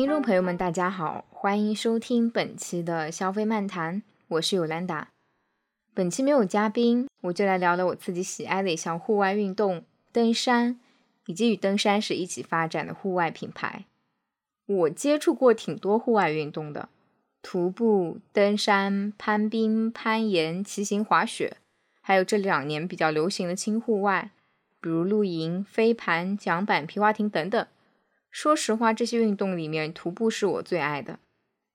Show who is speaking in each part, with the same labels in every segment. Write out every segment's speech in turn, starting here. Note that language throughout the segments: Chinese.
Speaker 1: 听众朋友们，大家好，欢迎收听本期的消费漫谈，我是尤兰达。本期没有嘉宾，我就来聊聊我自己喜爱的一项户外运动——登山，以及与登山时一起发展的户外品牌。我接触过挺多户外运动的，徒步、登山、攀冰、攀岩、骑行、滑雪，还有这两年比较流行的轻户外，比如露营、飞盘、桨板、皮划艇等等。说实话，这些运动里面，徒步是我最爱的。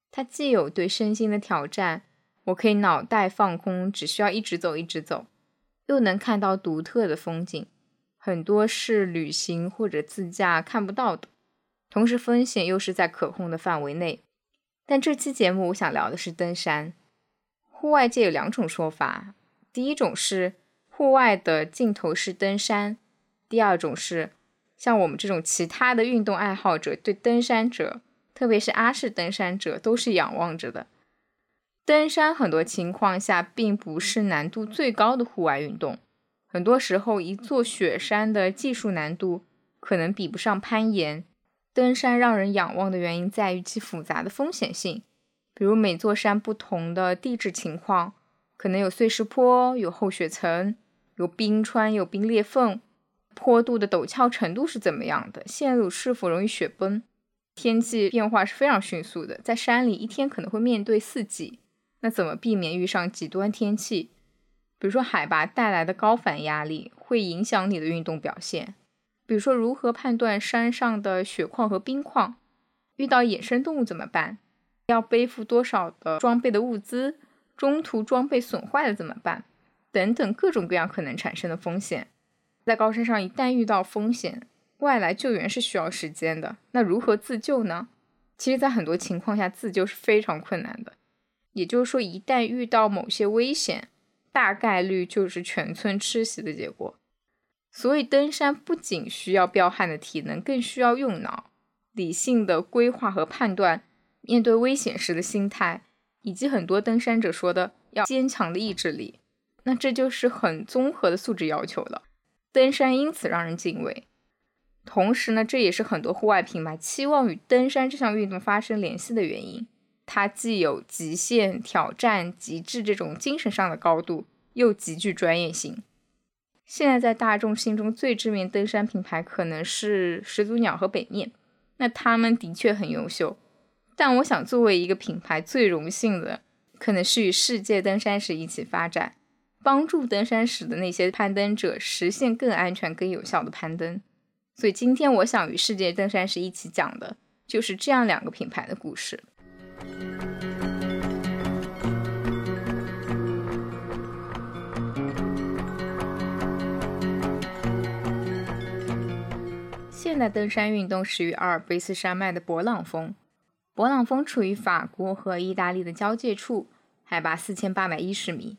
Speaker 1: 它既有对身心的挑战，我可以脑袋放空，只需要一直走一直走，又能看到独特的风景，很多是旅行或者自驾看不到的。同时，风险又是在可控的范围内。但这期节目我想聊的是登山。户外界有两种说法，第一种是户外的尽头是登山，第二种是。像我们这种其他的运动爱好者，对登山者，特别是阿式登山者，都是仰望着的。登山很多情况下并不是难度最高的户外运动，很多时候一座雪山的技术难度可能比不上攀岩。登山让人仰望的原因在于其复杂的风险性，比如每座山不同的地质情况，可能有碎石坡、有厚雪层、有冰川、有冰裂缝。坡度的陡峭程度是怎么样的？线路是否容易雪崩？天气变化是非常迅速的，在山里一天可能会面对四季，那怎么避免遇上极端天气？比如说海拔带来的高反压力会影响你的运动表现。比如说如何判断山上的雪况和冰况？遇到野生动物怎么办？要背负多少的装备的物资？中途装备损坏了怎么办？等等各种各样可能产生的风险。在高山上，一旦遇到风险，外来救援是需要时间的。那如何自救呢？其实，在很多情况下，自救是非常困难的。也就是说，一旦遇到某些危险，大概率就是全村吃席的结果。所以，登山不仅需要彪悍的体能，更需要用脑、理性的规划和判断，面对危险时的心态，以及很多登山者说的要坚强的意志力。那这就是很综合的素质要求了。登山因此让人敬畏，同时呢，这也是很多户外品牌期望与登山这项运动发生联系的原因。它既有极限挑战、极致这种精神上的高度，又极具专业性。现在在大众心中最知名登山品牌可能是始祖鸟和北面，那他们的确很优秀。但我想，作为一个品牌，最荣幸的可能是与世界登山史一起发展。帮助登山时的那些攀登者实现更安全、更有效的攀登。所以今天我想与世界登山时一起讲的就是这样两个品牌的故事。现代登山运动始于阿尔卑斯山脉的勃朗峰。勃朗峰处于法国和意大利的交界处，海拔四千八百一十米。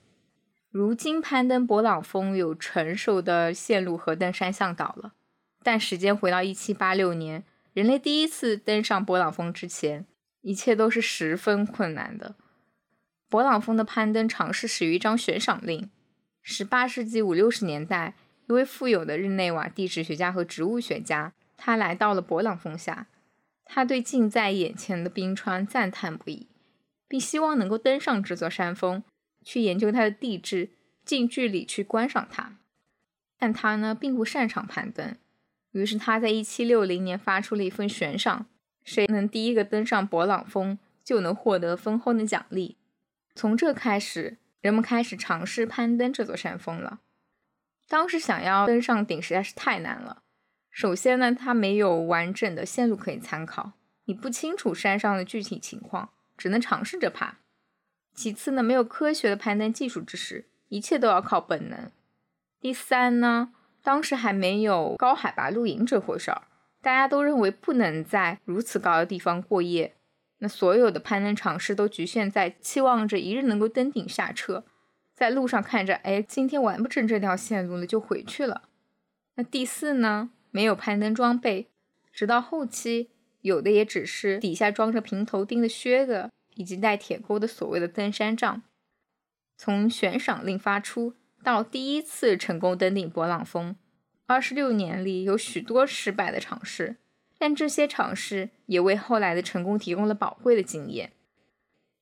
Speaker 1: 如今攀登勃朗峰有成熟的线路和登山向导了，但时间回到一七八六年，人类第一次登上勃朗峰之前，一切都是十分困难的。勃朗峰的攀登尝试始于一张悬赏令。十八世纪五六十年代，一位富有的日内瓦地质学家和植物学家，他来到了勃朗峰下，他对近在眼前的冰川赞叹不已，并希望能够登上这座山峰。去研究它的地质，近距离去观赏它，但他呢并不擅长攀登，于是他在一七六零年发出了一份悬赏，谁能第一个登上勃朗峰，就能获得丰厚的奖励。从这开始，人们开始尝试攀登这座山峰了。当时想要登上顶实在是太难了。首先呢，它没有完整的线路可以参考，你不清楚山上的具体情况，只能尝试着爬。其次呢，没有科学的攀登技术知识，一切都要靠本能。第三呢，当时还没有高海拔露营这回事儿，大家都认为不能在如此高的地方过夜。那所有的攀登尝试都局限在期望着一日能够登顶下车，在路上看着，哎，今天完不成这条线路了，就回去了。那第四呢，没有攀登装备，直到后期，有的也只是底下装着平头钉的靴子。以及带铁钩的所谓的登山杖。从悬赏令发出到第一次成功登顶勃朗峰，二十六年里有许多失败的尝试，但这些尝试也为后来的成功提供了宝贵的经验。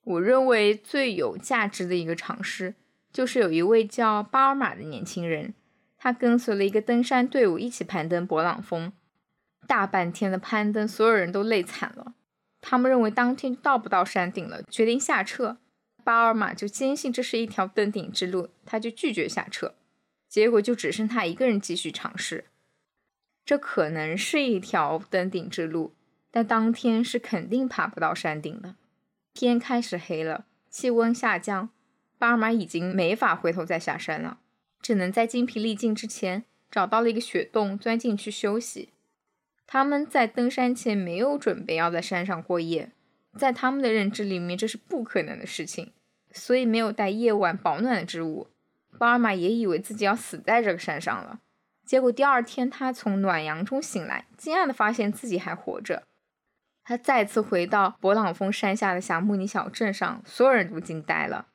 Speaker 1: 我认为最有价值的一个尝试，就是有一位叫巴尔玛的年轻人，他跟随了一个登山队伍一起攀登勃朗峰，大半天的攀登，所有人都累惨了。他们认为当天到不到山顶了，决定下撤。巴尔玛就坚信这是一条登顶之路，他就拒绝下撤。结果就只剩他一个人继续尝试。这可能是一条登顶之路，但当天是肯定爬不到山顶的。天开始黑了，气温下降，巴尔玛已经没法回头再下山了，只能在精疲力尽之前找到了一个雪洞，钻进去休息。他们在登山前没有准备要在山上过夜。在他们的认知里面，这是不可能的事情，所以没有带夜晚保暖的织物。巴尔玛也以为自己要死在这个山上了。结果第二天，他从暖阳中醒来，惊讶地发现自己还活着。他再次回到勃朗峰山下的小木尼小镇上，所有人都惊呆了。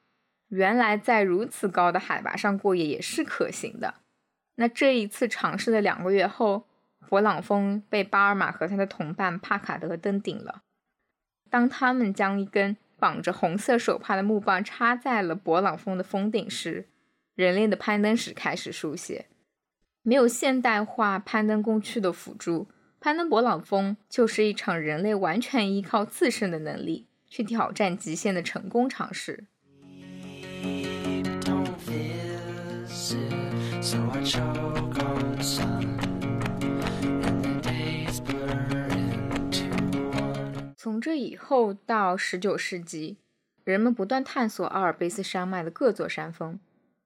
Speaker 1: 原来在如此高的海拔上过夜也是可行的。那这一次尝试的两个月后，勃朗峰被巴尔玛和他的同伴帕卡德登顶了。当他们将一根绑着红色手帕的木棒插在了勃朗峰的峰顶时，人类的攀登史开始书写。没有现代化攀登工具的辅助，攀登勃朗峰就是一场人类完全依靠自身的能力去挑战极限的成功尝试。从这以后到十九世纪，人们不断探索阿尔卑斯山脉的各座山峰，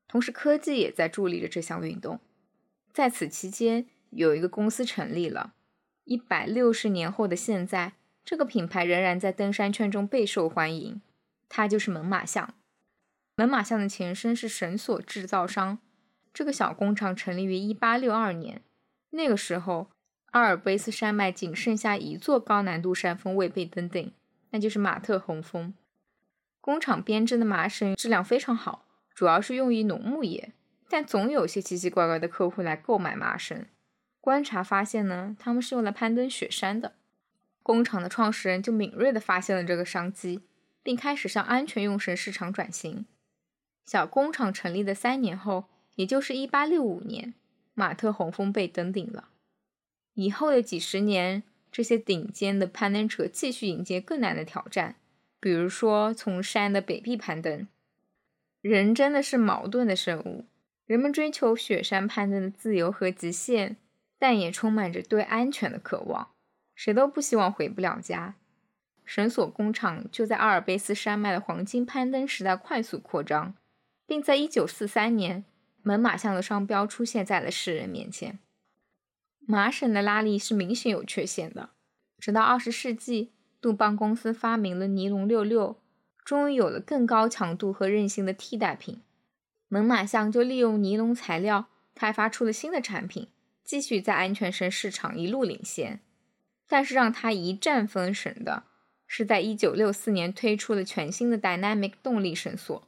Speaker 1: 同时科技也在助力着这项运动。在此期间，有一个公司成立了。一百六十年后的现在，这个品牌仍然在登山圈中备受欢迎。它就是猛犸象。猛犸象的前身是绳索制造商，这个小工厂成立于一八六二年。那个时候，阿尔卑斯山脉仅剩下一座高难度山峰未被登顶，那就是马特洪峰。工厂编织的麻绳质量非常好，主要是用于农牧业，但总有些奇奇怪怪的客户来购买麻绳。观察发现呢，他们是用来攀登雪山的。工厂的创始人就敏锐地发现了这个商机，并开始向安全用绳市场转型。小工厂成立的三年后，也就是1865年，马特洪峰被登顶了。以后的几十年，这些顶尖的攀登者继续迎接更难的挑战，比如说从山的北壁攀登。人真的是矛盾的生物，人们追求雪山攀登的自由和极限，但也充满着对安全的渴望。谁都不希望回不了家。绳索工厂就在阿尔卑斯山脉的黄金攀登时代快速扩张，并在1943年，猛犸象的商标出现在了世人面前。麻绳的拉力是明显有缺陷的。直到二十世纪，杜邦公司发明了尼龙六六，终于有了更高强度和韧性的替代品。猛犸象就利用尼龙材料开发出了新的产品，继续在安全绳市场一路领先。但是让它一战封神的是，在一九六四年推出了全新的 Dynamic 动力绳索。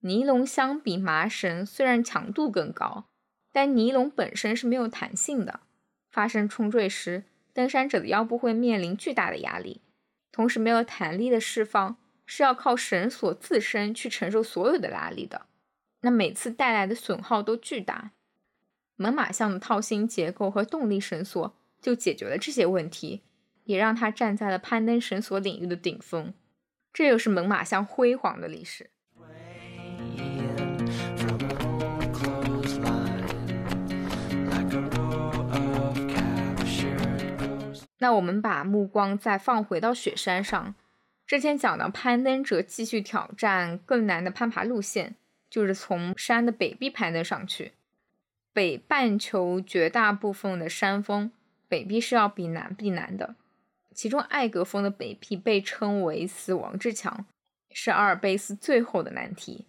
Speaker 1: 尼龙相比麻绳虽然强度更高。但尼龙本身是没有弹性的，发生冲坠时，登山者的腰部会面临巨大的压力。同时，没有弹力的释放是要靠绳索自身去承受所有的拉力的，那每次带来的损耗都巨大。猛犸象的套芯结构和动力绳索就解决了这些问题，也让它站在了攀登绳索领域的顶峰。这又是猛犸象辉煌的历史。那我们把目光再放回到雪山上。之前讲到，攀登者继续挑战更难的攀爬路线，就是从山的北壁攀登上去。北半球绝大部分的山峰北壁是要比南壁难的，其中艾格峰的北壁被称为“死亡之墙”，是阿尔卑斯最后的难题。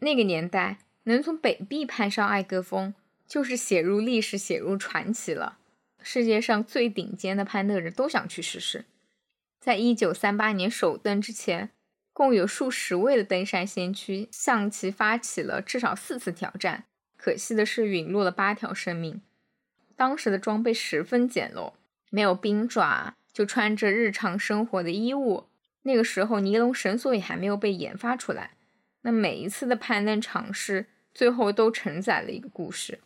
Speaker 1: 那个年代能从北壁攀上艾格峰，就是写入历史、写入传奇了。世界上最顶尖的攀登者都想去试试。在一九三八年首登之前，共有数十位的登山先驱向其发起了至少四次挑战。可惜的是，陨落了八条生命。当时的装备十分简陋，没有冰爪，就穿着日常生活的衣物。那个时候，尼龙绳索也还没有被研发出来。那每一次的攀登尝试，最后都承载了一个故事。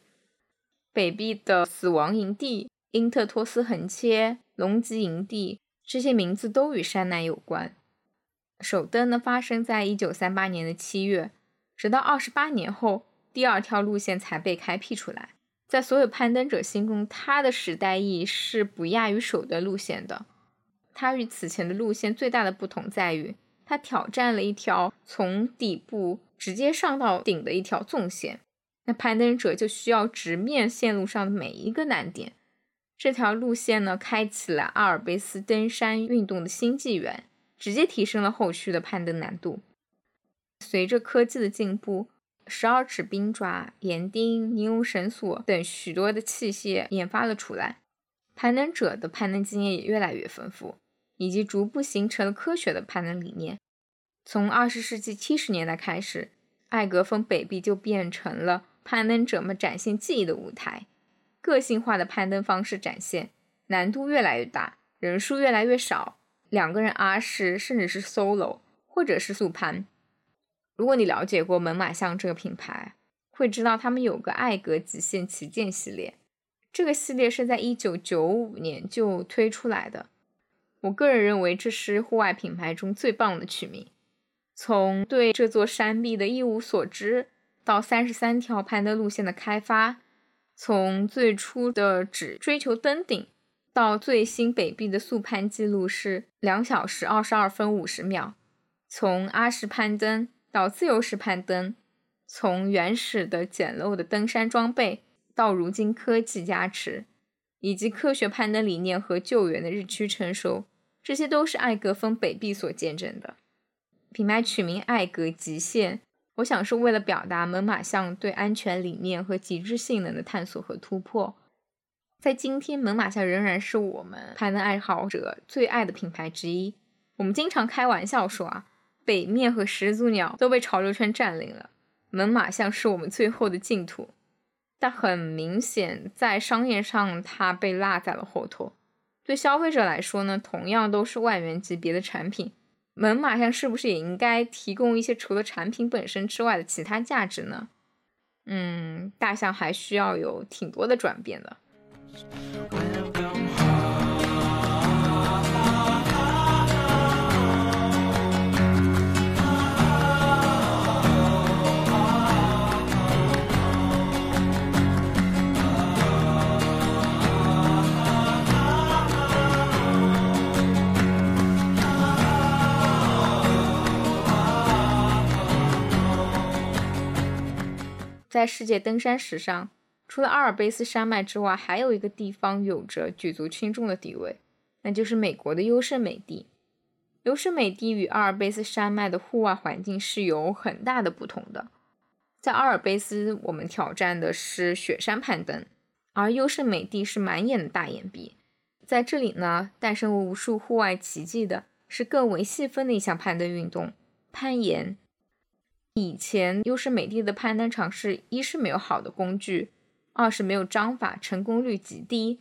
Speaker 1: 北壁的死亡营地、因特托斯横切、龙脊营地，这些名字都与山难有关。首登呢，发生在一九三八年的七月，直到二十八年后，第二条路线才被开辟出来。在所有攀登者心中，它的时代意义是不亚于首登路线的。它与此前的路线最大的不同在于，它挑战了一条从底部直接上到顶的一条纵线。那攀登者就需要直面线路上的每一个难点。这条路线呢，开启了阿尔卑斯登山运动的新纪元，直接提升了后续的攀登难度。随着科技的进步，十二齿冰爪、岩钉、尼龙绳索等许多的器械研发了出来，攀登者的攀登经验也越来越丰富。以及逐步形成了科学的攀登理念。从二十世纪七十年代开始，艾格峰北壁就变成了攀登者们展现技艺的舞台。个性化的攀登方式展现，难度越来越大，人数越来越少，两个人阿式甚至是 solo，或者是速攀。如果你了解过猛犸象这个品牌，会知道他们有个艾格极限旗舰系列，这个系列是在一九九五年就推出来的。我个人认为这是户外品牌中最棒的取名。从对这座山壁的一无所知，到三十三条攀登路线的开发，从最初的只追求登顶，到最新北壁的速攀记录是两小时二十二分五十秒；从阿式攀登到自由式攀登，从原始的简陋的登山装备到如今科技加持。以及科学攀登理念和救援的日趋成熟，这些都是艾格峰北壁所见证的。品牌取名“艾格极限”，我想是为了表达猛犸象对安全理念和极致性能的探索和突破。在今天，猛犸象仍然是我们攀登爱好者最爱的品牌之一。我们经常开玩笑说啊，北面和始祖鸟都被潮流圈占领了，猛犸象是我们最后的净土。但很明显，在商业上，它被落在了后头。对消费者来说呢，同样都是万元级别的产品，猛犸象是不是也应该提供一些除了产品本身之外的其他价值呢？嗯，大象还需要有挺多的转变的。在世界登山史上，除了阿尔卑斯山脉之外，还有一个地方有着举足轻重的地位，那就是美国的优胜美地。优胜美地与阿尔卑斯山脉的户外环境是有很大的不同的。在阿尔卑斯，我们挑战的是雪山攀登，而优胜美地是满眼的大岩壁。在这里呢，诞生无数户外奇迹的是更为细分的一项攀登运动——攀岩。以前优胜美地的攀登尝试一是没有好的工具，二是没有章法，成功率极低。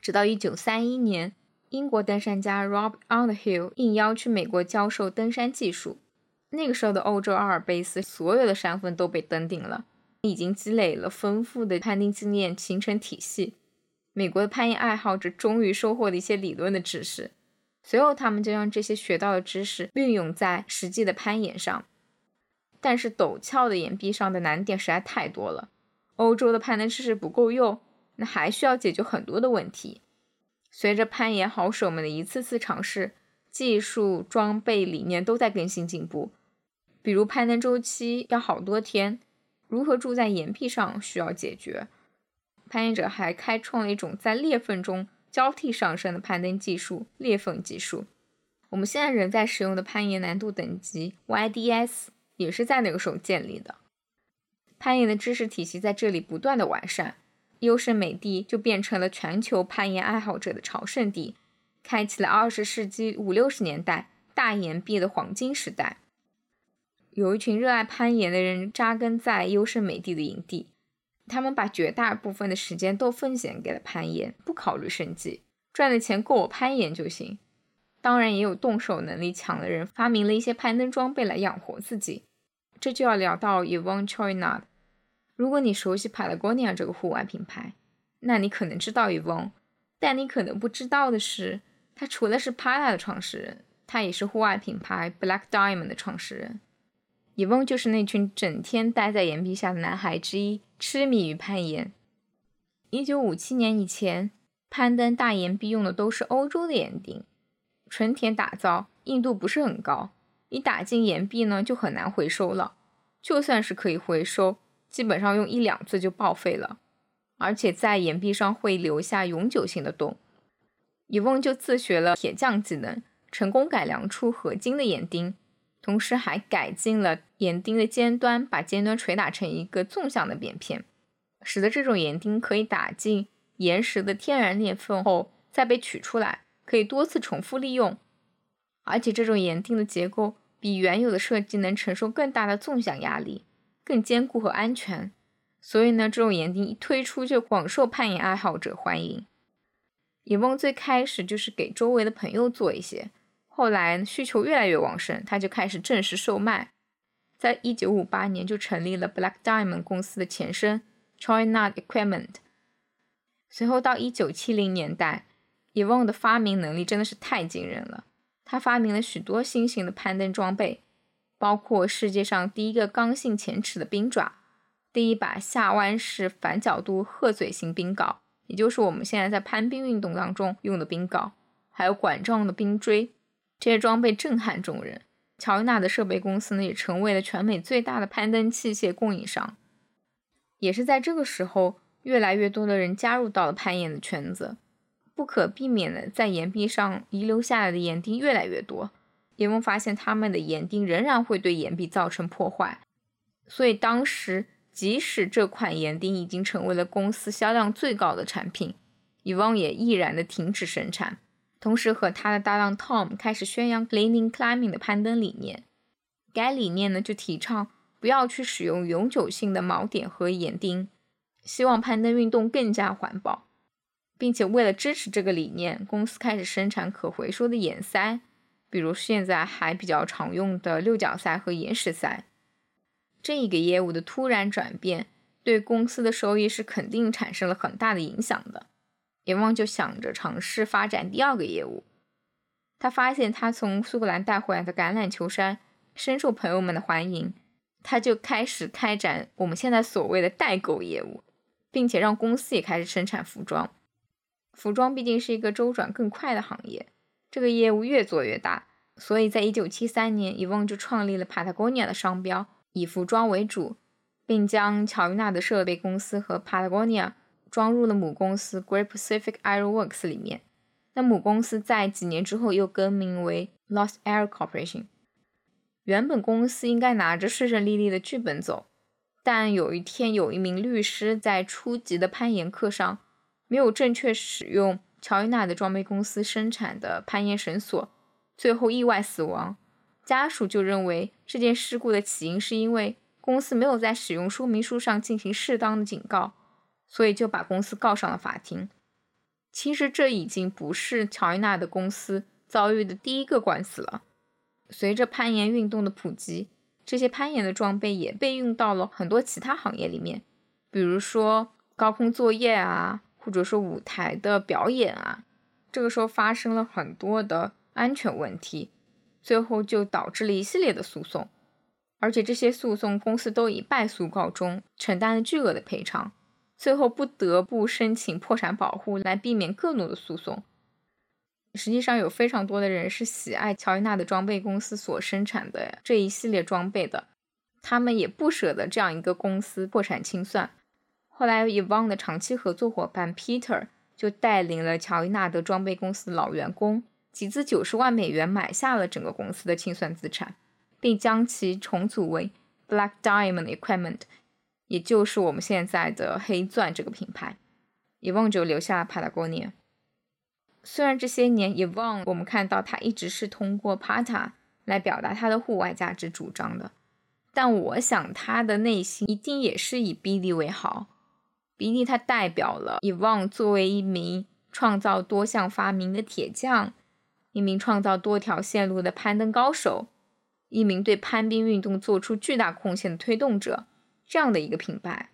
Speaker 1: 直到1931年，英国登山家 Rob Underhill 应邀去美国教授登山技术。那个时候的欧洲阿尔卑斯所有的山峰都被登顶了，已经积累了丰富的攀登经验，形成体系。美国的攀岩爱好者终于收获了一些理论的知识，随后他们就将这些学到的知识运用在实际的攀岩上。但是陡峭的岩壁上的难点实在太多了，欧洲的攀登知识不够用，那还需要解决很多的问题。随着攀岩好手们的一次次尝试，技术、装备、理念都在更新进步。比如攀登周期要好多天，如何住在岩壁上需要解决。攀岩者还开创了一种在裂缝中交替上升的攀登技术——裂缝技术。我们现在仍在使用的攀岩难度等级 YDS。也是在那个时候建立的，攀岩的知识体系在这里不断的完善，优胜美地就变成了全球攀岩爱好者的朝圣地，开启了二十世纪五六十年代大岩壁的黄金时代。有一群热爱攀岩的人扎根在优胜美地的营地，他们把绝大部分的时间都奉献给了攀岩，不考虑生计，赚的钱够我攀岩就行。当然，也有动手能力强的人发明了一些攀登装备来养活自己。这就要聊到 Yvonne Chouinard。如果你熟悉 Patagonia 这个户外品牌，那你可能知道 Yvonne，但你可能不知道的是，他除了是 Pata 的创始人，他也是户外品牌 Black Diamond 的创始人。Yvonne 就是那群整天待在岩壁下的男孩之一，痴迷于攀岩。一九五七年以前，攀登大岩壁用的都是欧洲的岩钉。纯铁打造，硬度不是很高，一打进岩壁呢就很难回收了。就算是可以回收，基本上用一两次就报废了，而且在岩壁上会留下永久性的洞。伊翁就自学了铁匠技能，成功改良出合金的岩钉，同时还改进了岩钉的尖端，把尖端捶打成一个纵向的扁片，使得这种岩钉可以打进岩石的天然裂缝后再被取出来。可以多次重复利用，而且这种岩钉的结构比原有的设计能承受更大的纵向压力，更坚固和安全。所以呢，这种岩钉一推出就广受攀岩爱好者欢迎。野翁最开始就是给周围的朋友做一些，后来需求越来越旺盛，他就开始正式售卖。在一九五八年就成立了 Black Diamond 公司的前身 China Equipment。随后到一九七零年代。伊翁的发明能力真的是太惊人了。他发明了许多新型的攀登装备，包括世界上第一个刚性前齿的冰爪，第一把下弯式反角度鹤嘴型冰镐，也就是我们现在在攀冰运动当中用的冰镐，还有管状的冰锥。这些装备震撼众人。乔伊纳的设备公司呢，也成为了全美最大的攀登器械供应商。也是在这个时候，越来越多的人加入到了攀岩的圈子。不可避免的，在岩壁上遗留下来的岩钉越来越多。叶翁发现他们的岩钉仍然会对岩壁造成破坏，所以当时即使这款岩钉已经成为了公司销量最高的产品，伊翁也毅然的停止生产，同时和他的搭档 Tom 开始宣扬 Leaning Climbing 的攀登理念。该理念呢，就提倡不要去使用永久性的锚点和岩钉，希望攀登运动更加环保。并且为了支持这个理念，公司开始生产可回收的眼塞，比如现在还比较常用的六角塞和岩石塞。这一个业务的突然转变，对公司的收益是肯定产生了很大的影响的。阎王就想着尝试发展第二个业务。他发现他从苏格兰带回来的橄榄球衫深受朋友们的欢迎，他就开始开展我们现在所谓的代购业务，并且让公司也开始生产服装。服装毕竟是一个周转更快的行业，这个业务越做越大，所以在一九七三年，伊翁就创立了 Patagonia 的商标，以服装为主，并将乔伊娜的设备公司和 Patagonia 装入了母公司 Great Pacific iro works 里面。那母公司在几年之后又更名为 Lost Air Corporation。原本公司应该拿着顺顺利利的剧本走，但有一天，有一名律师在初级的攀岩课上。没有正确使用乔伊娜的装备公司生产的攀岩绳索，最后意外死亡。家属就认为这件事故的起因是因为公司没有在使用说明书上进行适当的警告，所以就把公司告上了法庭。其实这已经不是乔伊娜的公司遭遇的第一个官司了。随着攀岩运动的普及，这些攀岩的装备也被用到了很多其他行业里面，比如说高空作业啊。或者说舞台的表演啊，这个时候发生了很多的安全问题，最后就导致了一系列的诉讼，而且这些诉讼公司都以败诉告终，承担了巨额的赔偿，最后不得不申请破产保护来避免更多的诉讼。实际上有非常多的人是喜爱乔伊娜的装备公司所生产的这一系列装备的，他们也不舍得这样一个公司破产清算。后来，Yvon 的长期合作伙伴 Peter 就带领了乔伊纳德装备公司的老员工，集资九十万美元买下了整个公司的清算资产，并将其重组为 Black Diamond Equipment，也就是我们现在的黑钻这个品牌。Evon 就留下了 Patagonia。虽然这些年 Yvon 我们看到他一直是通过 Pata 来表达他的户外价值主张的，但我想他的内心一定也是以 BD 为好。比利他代表了 Yvonne 作为一名创造多项发明的铁匠，一名创造多条线路的攀登高手，一名对攀冰运动做出巨大贡献的推动者，这样的一个品牌。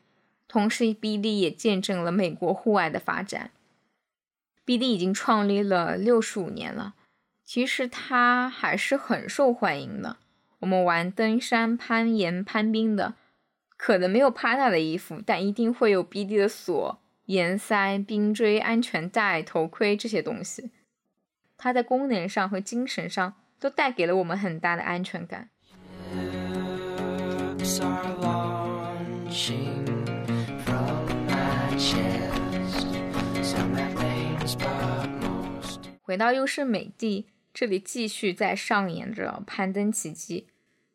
Speaker 1: 同时，比利也见证了美国户外的发展。比利已经创立了六十五年了，其实他还是很受欢迎的。我们玩登山、攀岩、攀冰的，可能没有 Prada 的衣服，但一定会有 BD 的锁、岩塞、冰锥、安全带、头盔这些东西。它在功能上和精神上都带给了我们很大的安全感。回到优胜美地，这里继续在上演着攀登奇迹。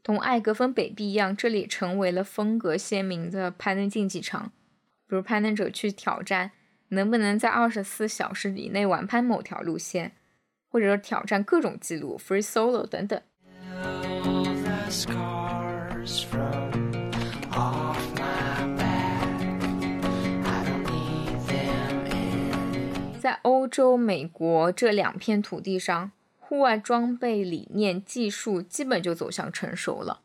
Speaker 1: 同艾格峰北壁一样，这里成为了风格鲜明的攀登竞技场。比如攀登者去挑战能不能在二十四小时以内完攀某条路线，或者挑战各种记录 （free solo） 等等。在欧洲、美国这两片土地上。户外装备理念、技术基本就走向成熟了。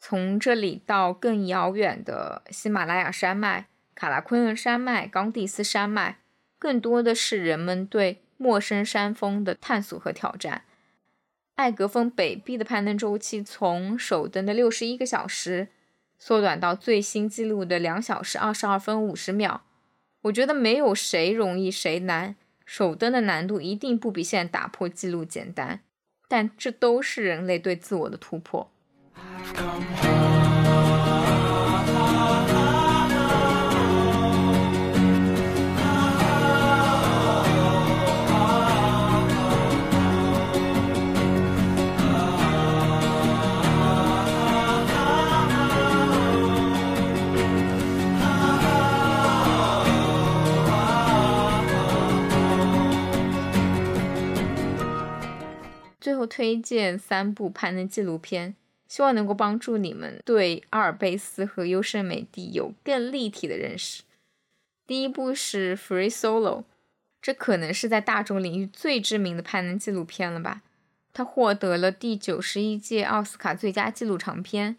Speaker 1: 从这里到更遥远的喜马拉雅山脉、卡拉昆仑山脉、冈地斯山脉，更多的是人们对陌生山峰的探索和挑战。艾格峰北壁的攀登周期从首登的六十一个小时缩短到最新纪录的两小时二十二分五十秒。我觉得没有谁容易谁难。首登的难度一定不比现在打破纪录简单，但这都是人类对自我的突破。推荐三部攀登纪录片，希望能够帮助你们对阿尔卑斯和优胜美地有更立体的认识。第一部是《Free Solo》，这可能是在大众领域最知名的攀登纪录片了吧？它获得了第九十一届奥斯卡最佳纪录长片。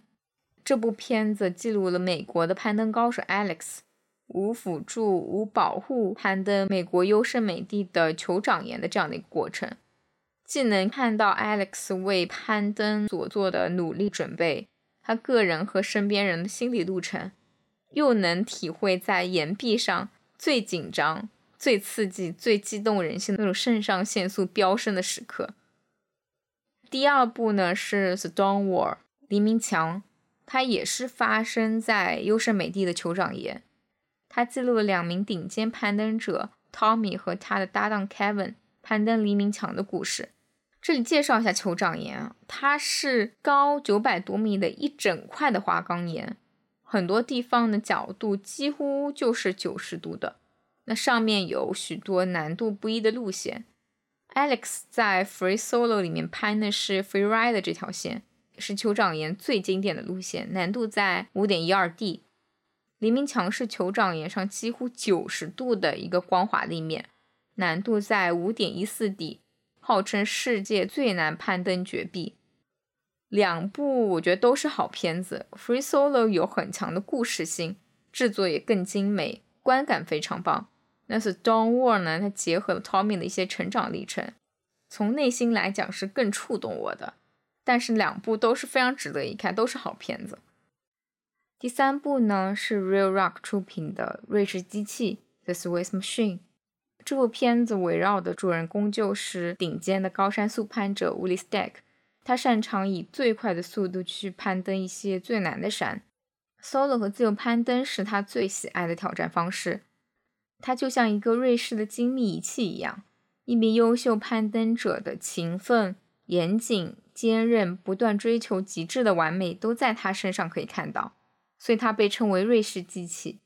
Speaker 1: 这部片子记录了美国的攀登高手 Alex 无辅助、无保护攀登美国优胜美地的酋长岩的这样的一个过程。既能看到 Alex 为攀登所做的努力准备，他个人和身边人的心理路程，又能体会在岩壁上最紧张、最刺激、最激动人心的那种肾上腺素飙升的时刻。第二部呢是 Stonewall 黎明墙，它也是发生在优胜美地的酋长岩，它记录了两名顶尖攀登者 Tommy 和他的搭档 Kevin 攀登黎明墙的故事。这里介绍一下酋长岩啊，它是高九百多米的一整块的花岗岩，很多地方的角度几乎就是九十度的。那上面有许多难度不一的路线。Alex 在 Free Solo 里面拍的是 Free Ride 这条线，是酋长岩最经典的路线，难度在五点一二 D。黎明墙是酋长岩上几乎九十度的一个光滑立面，难度在五点一四 D。号称世界最难攀登绝壁，两部我觉得都是好片子。Free Solo 有很强的故事性，制作也更精美，观感非常棒。那是 Dawn War 呢？它结合了 Tommy 的一些成长历程，从内心来讲是更触动我的。但是两部都是非常值得一看，都是好片子。第三部呢是 Real Rock 出品的《瑞士机器》The Swiss Machine。这部片子围绕的主人公就是顶尖的高山速攀者 Willie Stack，他擅长以最快的速度去攀登一些最难的山。Solo 和自由攀登是他最喜爱的挑战方式。他就像一个瑞士的精密仪器一样，一名优秀攀登者的勤奋、严谨、坚韧、不断追求极致的完美都在他身上可以看到，所以他被称为瑞士机器。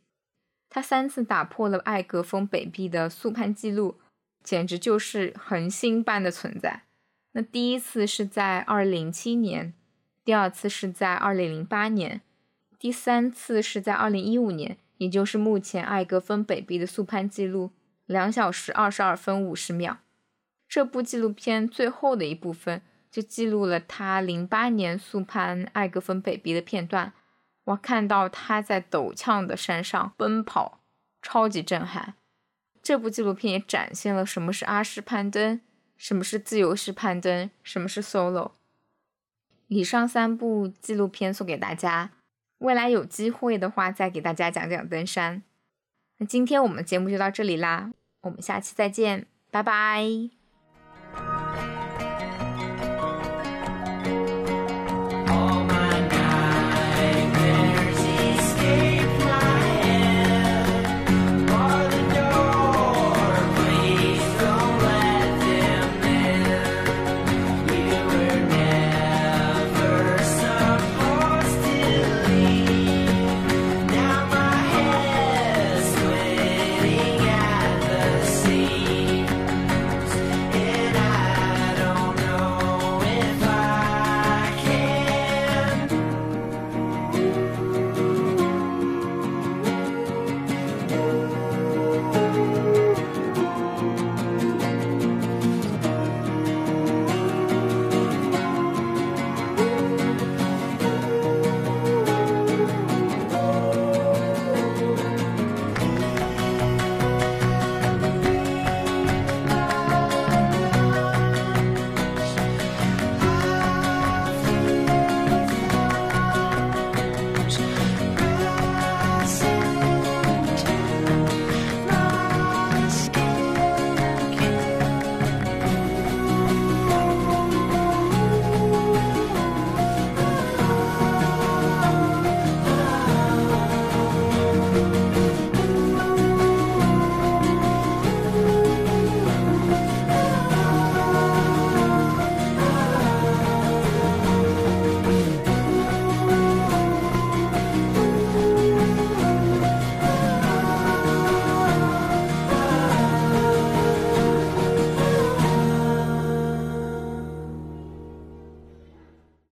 Speaker 1: 他三次打破了艾格峰北壁的速攀记录，简直就是恒星般的存在。那第一次是在2007年，第二次是在2008年，第三次是在2015年，也就是目前艾格峰北壁的速攀记录两小时二十二分五十秒。这部纪录片最后的一部分就记录了他零八年速攀艾格峰北壁的片段。我看到他在陡峭的山上奔跑，超级震撼。这部纪录片也展现了什么是阿式攀登，什么是自由式攀登，什么是 solo。以上三部纪录片送给大家，未来有机会的话再给大家讲讲登山。那今天我们节目就到这里啦，我们下期再见，拜拜。